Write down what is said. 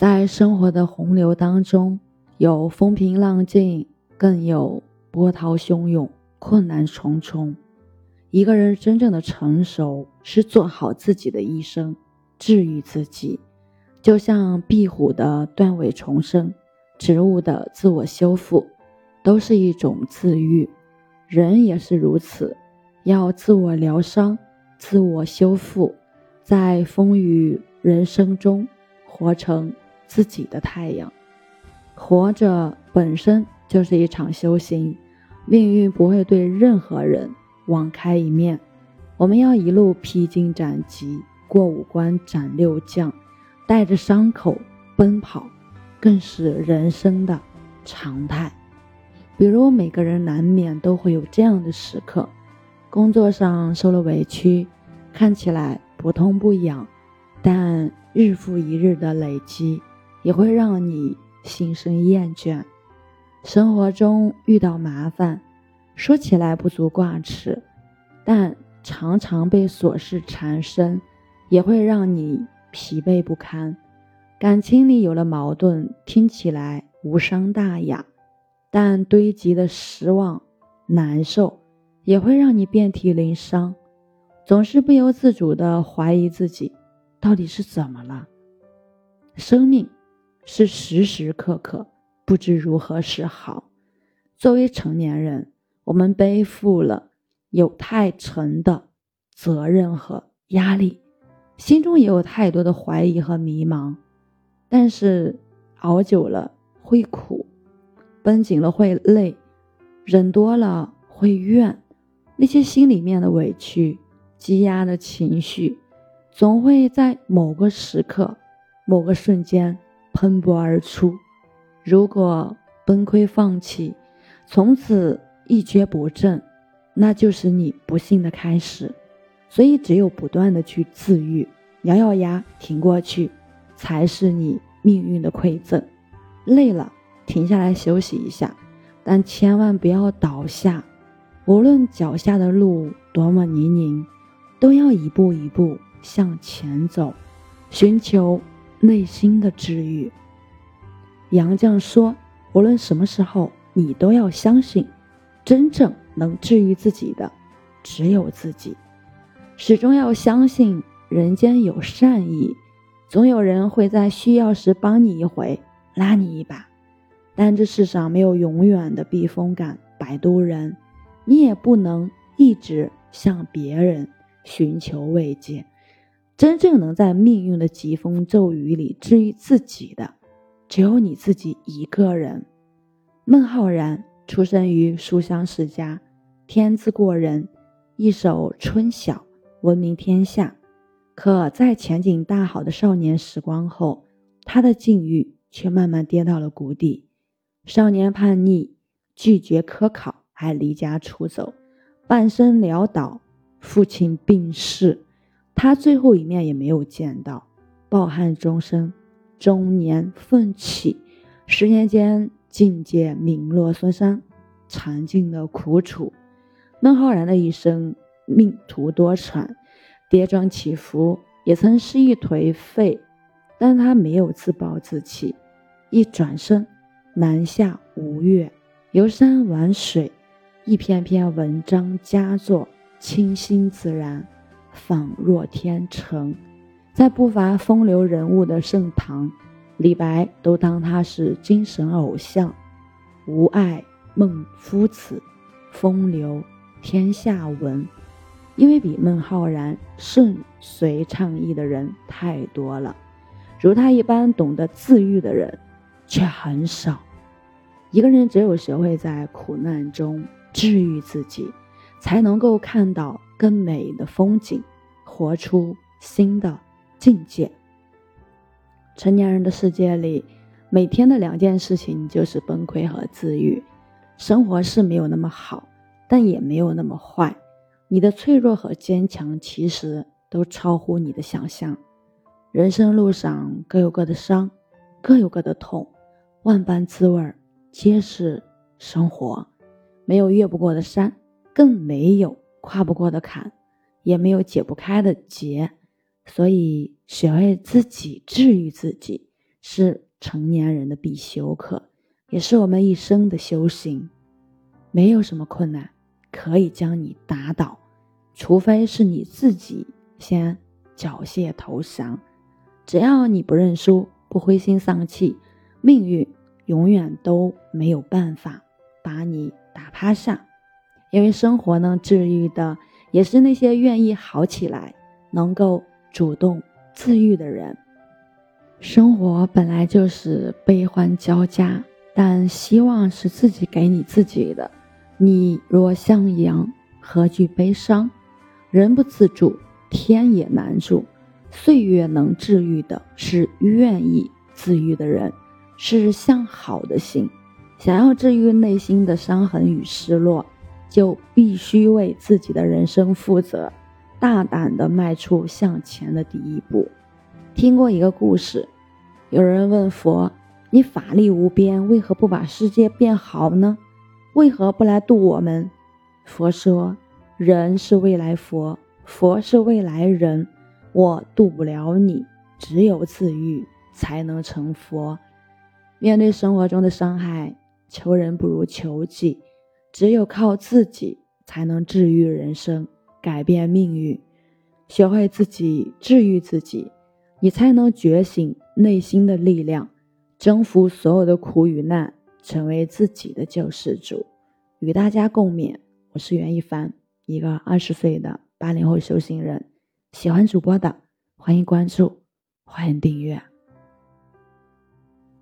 在生活的洪流当中，有风平浪静，更有波涛汹涌、困难重重。一个人真正的成熟，是做好自己的一生，治愈自己。就像壁虎的断尾重生，植物的自我修复，都是一种自愈。人也是如此，要自我疗伤、自我修复，在风雨人生中活成自己的太阳。活着本身就是一场修行，命运不会对任何人网开一面。我们要一路披荆斩棘，过五关斩六将，带着伤口奔跑，更是人生的常态。比如每个人难免都会有这样的时刻，工作上受了委屈，看起来不痛不痒，但日复一日的累积也会让你心生厌倦。生活中遇到麻烦，说起来不足挂齿，但常常被琐事缠身，也会让你疲惫不堪。感情里有了矛盾，听起来无伤大雅。但堆积的失望、难受，也会让你遍体鳞伤，总是不由自主地怀疑自己，到底是怎么了？生命是时时刻刻不知如何是好。作为成年人，我们背负了有太沉的责任和压力，心中也有太多的怀疑和迷茫。但是熬久了会苦。绷紧了会累，忍多了会怨，那些心里面的委屈、积压的情绪，总会在某个时刻、某个瞬间喷薄而出。如果崩溃放弃，从此一蹶不振，那就是你不幸的开始。所以，只有不断的去自愈，咬咬牙挺过去，才是你命运的馈赠。累了。停下来休息一下，但千万不要倒下。无论脚下的路多么泥泞，都要一步一步向前走，寻求内心的治愈。杨绛说：“无论什么时候，你都要相信，真正能治愈自己的只有自己。始终要相信人间有善意，总有人会在需要时帮你一回，拉你一把。”但这世上没有永远的避风港、摆渡人，你也不能一直向别人寻求慰藉。真正能在命运的疾风骤雨里治愈自己的，只有你自己一个人。孟浩然出生于书香世家，天资过人，一首《春晓》闻名天下。可在前景大好的少年时光后，他的境遇却慢慢跌到了谷底。少年叛逆，拒绝科考，还离家出走，半生潦倒。父亲病逝，他最后一面也没有见到。抱憾终生，中年奋起，十年间境界名落孙山，尝尽了苦楚。孟浩然的一生命途多舛，跌撞起伏，也曾失意颓废，但他没有自暴自弃，一转身。南下吴越，游山玩水，一篇篇文章佳作，清新自然，仿若天成。在不乏风流人物的盛唐，李白都当他是精神偶像。吾爱孟夫子，风流天下闻。因为比孟浩然顺遂畅意的人太多了，如他一般懂得自愈的人。却很少。一个人只有学会在苦难中治愈自己，才能够看到更美的风景，活出新的境界。成年人的世界里，每天的两件事情就是崩溃和自愈。生活是没有那么好，但也没有那么坏。你的脆弱和坚强，其实都超乎你的想象。人生路上各有各的伤，各有各的痛。万般滋味皆是生活，没有越不过的山，更没有跨不过的坎，也没有解不开的结。所以，学会自己治愈自己，是成年人的必修课，也是我们一生的修行。没有什么困难可以将你打倒，除非是你自己先缴械投降。只要你不认输，不灰心丧气，命运永远都没有办法把你打趴下。因为生活呢，治愈的也是那些愿意好起来、能够主动自愈的人。生活本来就是悲欢交加，但希望是自己给你自己的。你若向阳，何惧悲伤？人不自助，天也难助。岁月能治愈的是愿意自愈的人，是向好的心。想要治愈内心的伤痕与失落，就必须为自己的人生负责，大胆地迈出向前的第一步。听过一个故事，有人问佛：“你法力无边，为何不把世界变好呢？为何不来渡我们？”佛说：“人是未来佛，佛是未来人。”我渡不了你，只有自愈才能成佛。面对生活中的伤害，求人不如求己，只有靠自己才能治愈人生，改变命运。学会自己治愈自己，你才能觉醒内心的力量，征服所有的苦与难，成为自己的救世主。与大家共勉。我是袁一凡，一个二十岁的八零后修行人。喜欢主播的，欢迎关注，欢迎订阅。